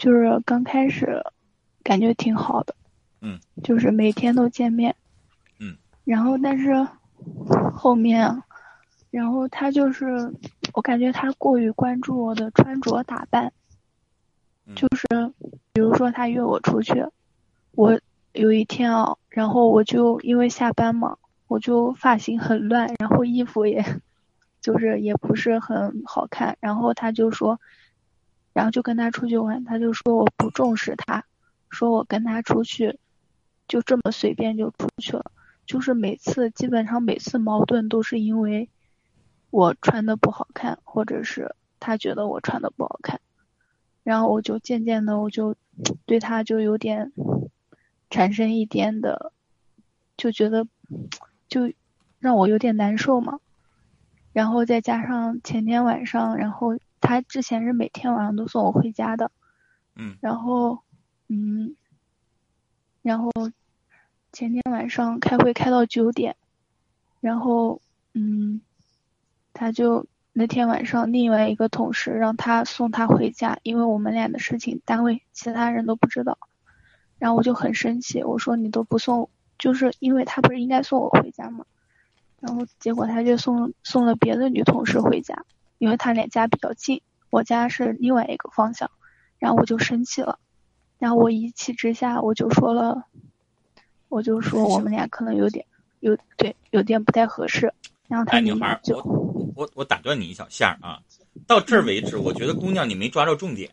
就是刚开始感觉挺好的，嗯，就是每天都见面，嗯，然后但是后面，然后他就是我感觉他过于关注我的穿着打扮，嗯。就是比如说他约我出去，我有一天啊，然后我就因为下班嘛，我就发型很乱，然后衣服也 就是也不是很好看，然后他就说，然后就跟他出去玩，他就说我不重视他，说我跟他出去就这么随便就出去了，就是每次基本上每次矛盾都是因为我穿的不好看，或者是他觉得我穿的不好看，然后我就渐渐的我就对他就有点产生一点的，就觉得就让我有点难受嘛。然后再加上前天晚上，然后他之前是每天晚上都送我回家的，嗯然后嗯，然后前天晚上开会开到九点，然后嗯，他就那天晚上另外一个同事让他送他回家，因为我们俩的事情单位其他人都不知道，然后我就很生气，我说你都不送，就是因为他不是应该送我回家吗？然后结果他就送送了别的女同事回家，因为他俩家比较近，我家是另外一个方向，然后我就生气了，然后我一气之下我就说了，我就说我们俩可能有点有对有点不太合适，然后他哎，女孩就我我我打断你一小下啊，到这儿为止，我觉得姑娘你没抓着重点，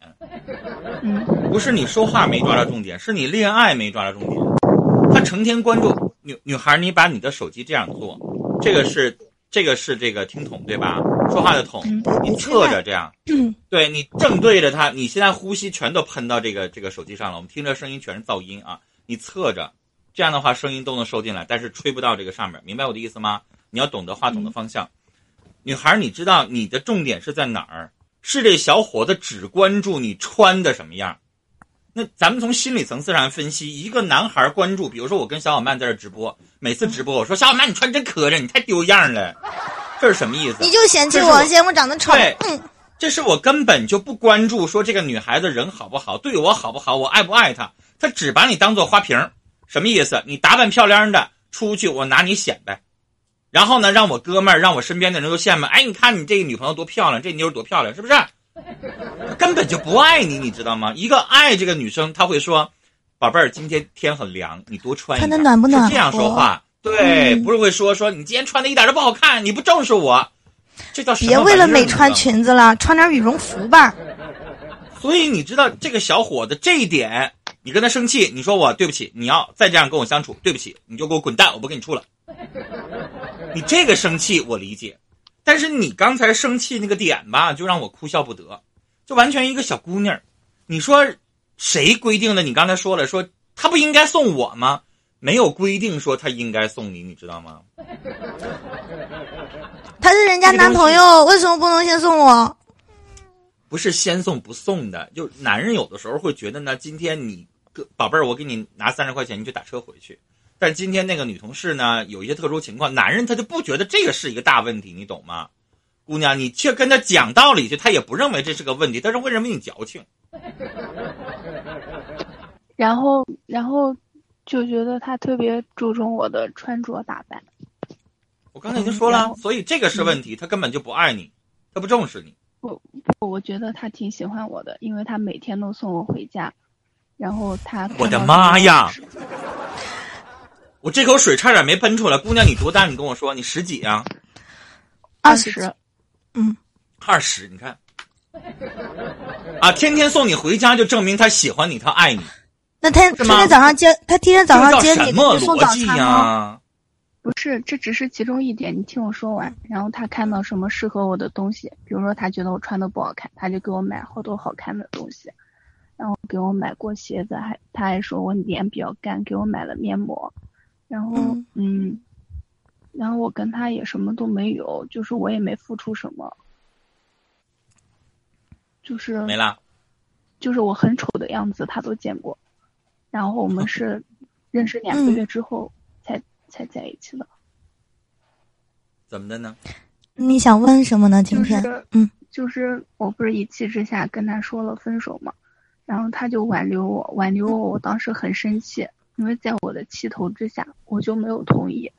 嗯。不是你说话没抓着重点，是你恋爱没抓着重点。他成天关注女女孩儿，你把你的手机这样做，这个是这个是这个听筒对吧？说话的筒，嗯你侧着这样，对你正对着它，你现在呼吸全都喷到这个这个手机上了，我们听着声音全是噪音啊。你侧着，这样的话声音都能收进来，但是吹不到这个上面，明白我的意思吗？你要懂得话筒的方向。女孩儿，你知道你的重点是在哪儿？是这小伙子只关注你穿的什么样。那咱们从心理层次上分析，一个男孩关注，比如说我跟小小曼在这直播，每次直播我说小小曼你穿真磕碜，你太丢样了，这是什么意思？你就嫌弃我我嫌我长得丑，对嗯，这是我根本就不关注说这个女孩子人好不好，对我好不好，我爱不爱她，她只把你当做花瓶儿，什么意思？你打扮漂亮的出去，我拿你显摆，然后呢，让我哥们儿，让我身边的人都羡慕，哎，你看你这个女朋友多漂亮，这妞多漂亮，是不是？她 根本就不爱你，你知道吗？一个爱这个女生，她会说：“宝贝儿，今天天很凉，你多穿一点。”穿得暖不暖这样说话，对，嗯不是会说说你今天穿的一点都不好看，你不重视我，这叫什么别为了美穿裙子了，穿点羽绒服吧。所以你知道这个小伙子这一点，你跟他生气，你说我对不起，你要再这样跟我相处，对不起，你就给我滚蛋，我不跟你处了。你这个生气我理解，但是你刚才生气那个点吧，就让我哭笑不得，就完全一个小姑娘儿。你说谁规定的？你刚才说了，说他不应该送我吗？没有规定说他应该送你，你知道吗？他是人家男朋友，为什么不能先送我？不是先送不送的，就男人有的时候会觉得呢，今天你个宝贝儿，我给你拿三十块钱，你就打车回去。但今天那个女同事呢，有一些特殊情况，男人他就不觉得这个是一个大问题，你懂吗？姑娘，你却跟他讲道理去，他也不认为这是个问题，但是为什么你矫情。然后然后就觉得他特别注重我的穿着打扮，我刚才已经说了嗯，所以这个是问题，他根本就不爱你，他不重视你。我觉得他挺喜欢我的，因为他每天都送我回家，然后他我的妈呀我这口水差点没喷出来。姑娘，你多大？你跟我说，你十几啊？二十嗯，二十，你看，啊，天天送你回家，就证明他喜欢你，他爱你。那他天天早上接他天天早上接你，送早逻辑餐吗？不是，这只是其中一点，你听我说完。然后他看到什么适合我的东西，比如说他觉得我穿的不好看，他就给我买好多好看的东西，然后给我买过鞋子，还他还说我脸比较干，给我买了面膜，然后嗯嗯，然后我跟他也什么都没有，就是我也没付出什么，就是没了。就是我很丑的样子他都见过，然后我们是 认识两个嗯月之后才、才在一起的。怎么的呢？你想问什么呢？今天就是，嗯，就是我不是一气之下跟他说了分手嘛，然后他就挽留我，挽留我，我当时很生气，因为在我的气头之下，我就没有同意。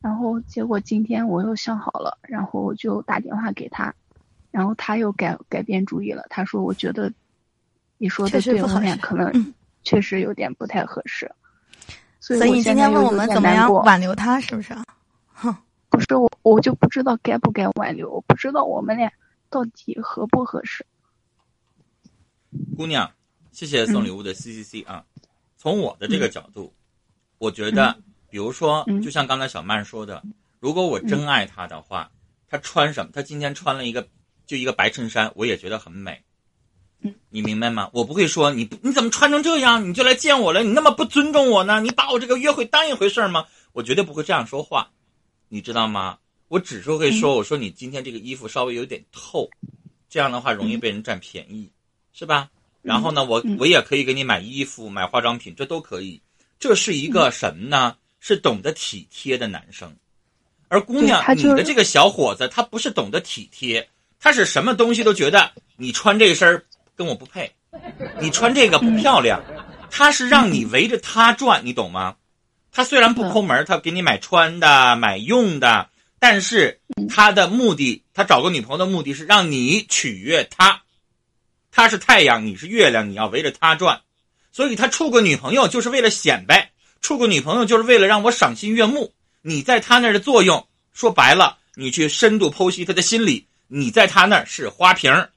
然后结果今天我又想好了，然后我就打电话给他，然后他又改改变主意了，他说我觉得你说的对我们俩可能确实有点不太合适。所以你今天问我们怎么样挽留他，是不是？哼，不是我，我就不知道该不该挽留，我不知道我们俩到底合不合适。姑娘，谢谢送礼物的 C C C 啊。从我的这个角度，我觉得，比如说，就像刚才小曼说的，如果我真爱他的话，他穿什么？他今天穿了一个就一个白衬衫，我也觉得很美。你明白吗？我不会说你你怎么穿成这样，你就来见我了？你那么不尊重我呢？你把我这个约会当一回事吗？我绝对不会这样说话，你知道吗？我只是会说，我说你今天这个衣服稍微有点透，这样的话容易被人占便宜。是吧？然后呢，我我也可以给你买衣服、买化妆品，这都可以。这是一个什么呢？是懂得体贴的男生。而姑娘，你的这个小伙子，他不是懂得体贴，他是什么东西都觉得你穿这身跟我不配，你穿这个不漂亮。他是让你围着他转，你懂吗？他虽然不抠门，他给你买穿的、买用的，但是他的目的，他找个女朋友的目的是让你取悦他。他是太阳，你是月亮，你要围着他转，所以他处个女朋友就是为了显摆，处个女朋友就是为了让我赏心悦目。你在他那儿的作用，说白了，你去深度剖析他的心理，你在他那儿是花瓶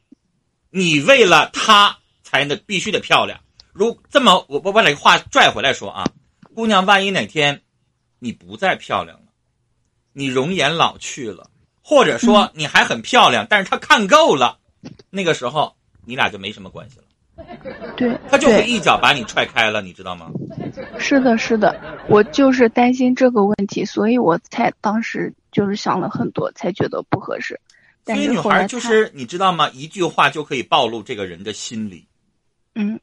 你为了他才能必须得漂亮。如这么，我我把这话拽回来说啊，姑娘，万一哪天你不再漂亮了，你容颜老去了，或者说你还很漂亮，但是他看够了，那个时候。你俩就没什么关系了，对，他就会一脚把你踹开了，你知道吗？是的，是的，我就是担心这个问题，所以我才当时就是想了很多，才觉得不合适。所以女孩就是你知道吗？一句话就可以暴露这个人的心理。嗯，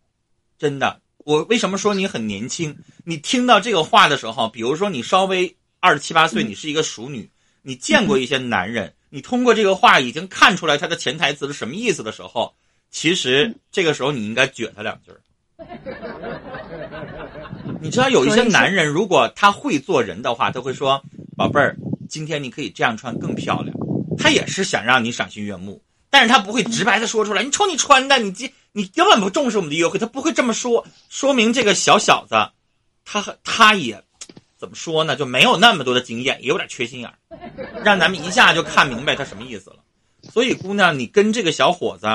真的，我为什么说你很年轻？你听到这个话的时候，比如说你稍微二十七八岁，你是一个熟女，你见过一些男人，你通过这个话已经看出来他的潜台词是什么意思的时候。其实这个时候你应该撅他两句儿。你知道有一些男人，如果他会做人的话，他会说：“宝贝儿，今天你可以这样穿更漂亮。”他也是想让你赏心悦目，但是他不会直白的说出来。你瞅你穿的，你这你根本不重视我们的约会，他不会这么说。说明这个小小子，他他也怎么说呢？就没有那么多的经验，也有点缺心眼儿，让咱们一下就看明白他什么意思了。所以，姑娘，你跟这个小伙子。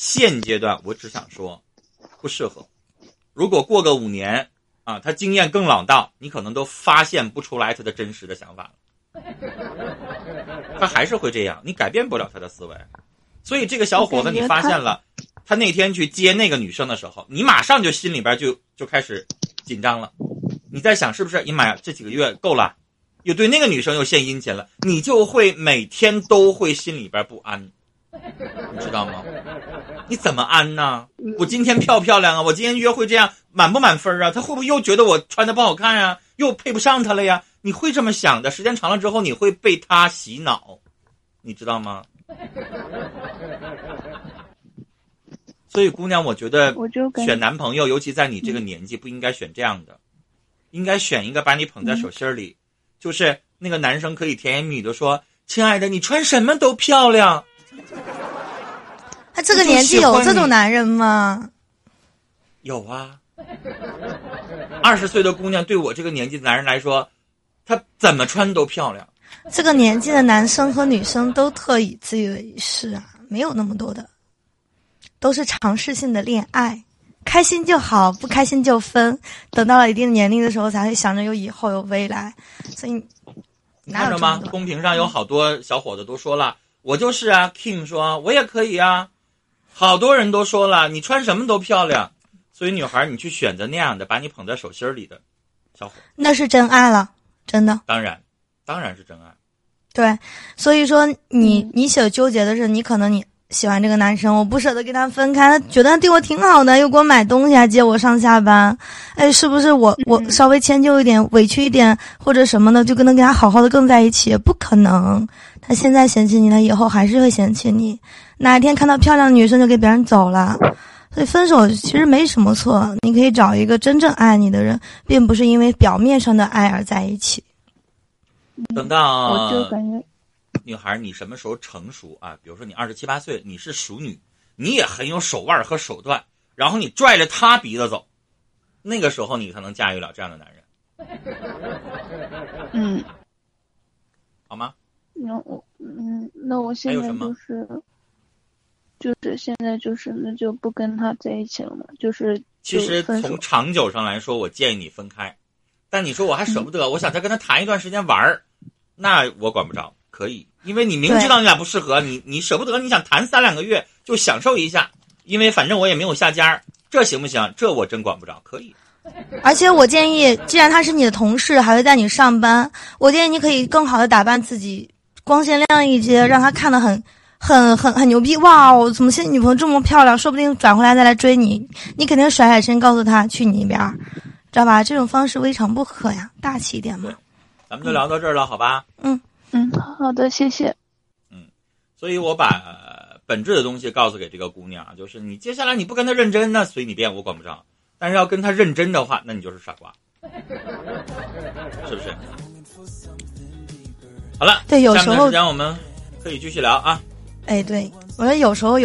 现阶段我只想说，不适合。如果过个五年，啊，他经验更老道，你可能都发现不出来他的真实的想法了。他还是会这样，你改变不了他的思维。所以这个小伙子，你发现了，他那天去接那个女生的时候，你马上就心里边就就开始紧张了。你在想是不是？你妈呀这几个月够了，又对那个女生又献殷勤了，你就会每天都会心里边不安。你知道吗？你怎么安呢？我今天漂不漂亮啊？我今天约会这样满不满分啊？他会不会又觉得我穿的不好看啊？又配不上他了呀？你会这么想的。时间长了之后，你会被他洗脑，你知道吗？所以，姑娘，我觉得选男朋友，尤其在你这个年纪，不应该选这样的，应该选一个把你捧在手心里，就是那个男生可以甜言蜜语的说：“亲爱的，你穿什么都漂亮。”他这个年纪有这种男人吗？有啊，二十岁的姑娘对我这个年纪的男人来说，他怎么穿都漂亮。这个年纪的男生和女生都特以自以为是啊，没有那么多的，都是尝试性的恋爱，开心就好，不开心就分。等到了一定年龄的时候，才会想着有以后有未来。所以，看着吗？公屏上有好多小伙子都说了。我就是啊 King 说，我也可以啊。好多人都说了，你穿什么都漂亮。所以女孩，你去选择那样的，把你捧在手心里的小伙，那是真爱了，真的。当然，当然是真爱。对，所以说你你所纠结的是，你可能你喜欢这个男生，我不舍得跟他分开，他觉得他对我挺好的，又给我买东西，还接我上下班。哎，是不是我我稍微迁就一点，委屈一点，或者什么的，就跟能跟他好好的更在一起？不可能。他现在嫌弃你他，以后还是会嫌弃你。哪一天看到漂亮的女生就给别人走了，所以分手其实没什么错，你可以找一个真正爱你的人，并不是因为表面上的爱而在一起。等到我就感觉女孩，你什么时候成熟啊？比如说你二十七八岁，你是熟女，你也很有手腕和手段，然后你拽着他鼻子走，那个时候你才能驾驭了这样的男人，嗯，好吗？那我嗯，那我现在就是就是现在就是那就不跟他在一起了嘛，就是其实从长久上来说，我建议你分开。但你说我还舍不得，我想再跟他谈一段时间玩儿，那我管不着，可以，因为你明知道你俩不适合，你你舍不得，你想谈三两个月就享受一下，因为反正我也没有下家，这行不行？这我真管不着，可以。而且我建议，既然他是你的同事，还会带你上班，我建议你可以更好的打扮自己，光鲜亮丽一些，让他看得很。很很很牛逼哇！我怎么现在女朋友这么漂亮？说不定转回来再来追你，你肯定甩甩身告诉他去你那边儿，知道吧？这种方式未尝不可呀，大气一点嘛。咱们就聊到这儿了，好吧？嗯嗯，好的，谢谢。嗯所以我把、呃本质的东西告诉给这个姑娘啊，就是你接下来你不跟他认真，那随你便，我管不着。但是要跟他认真的话，那你就是傻瓜，是不是？好了，对有时候我们可以继续聊啊。哎，对，我觉得有时候有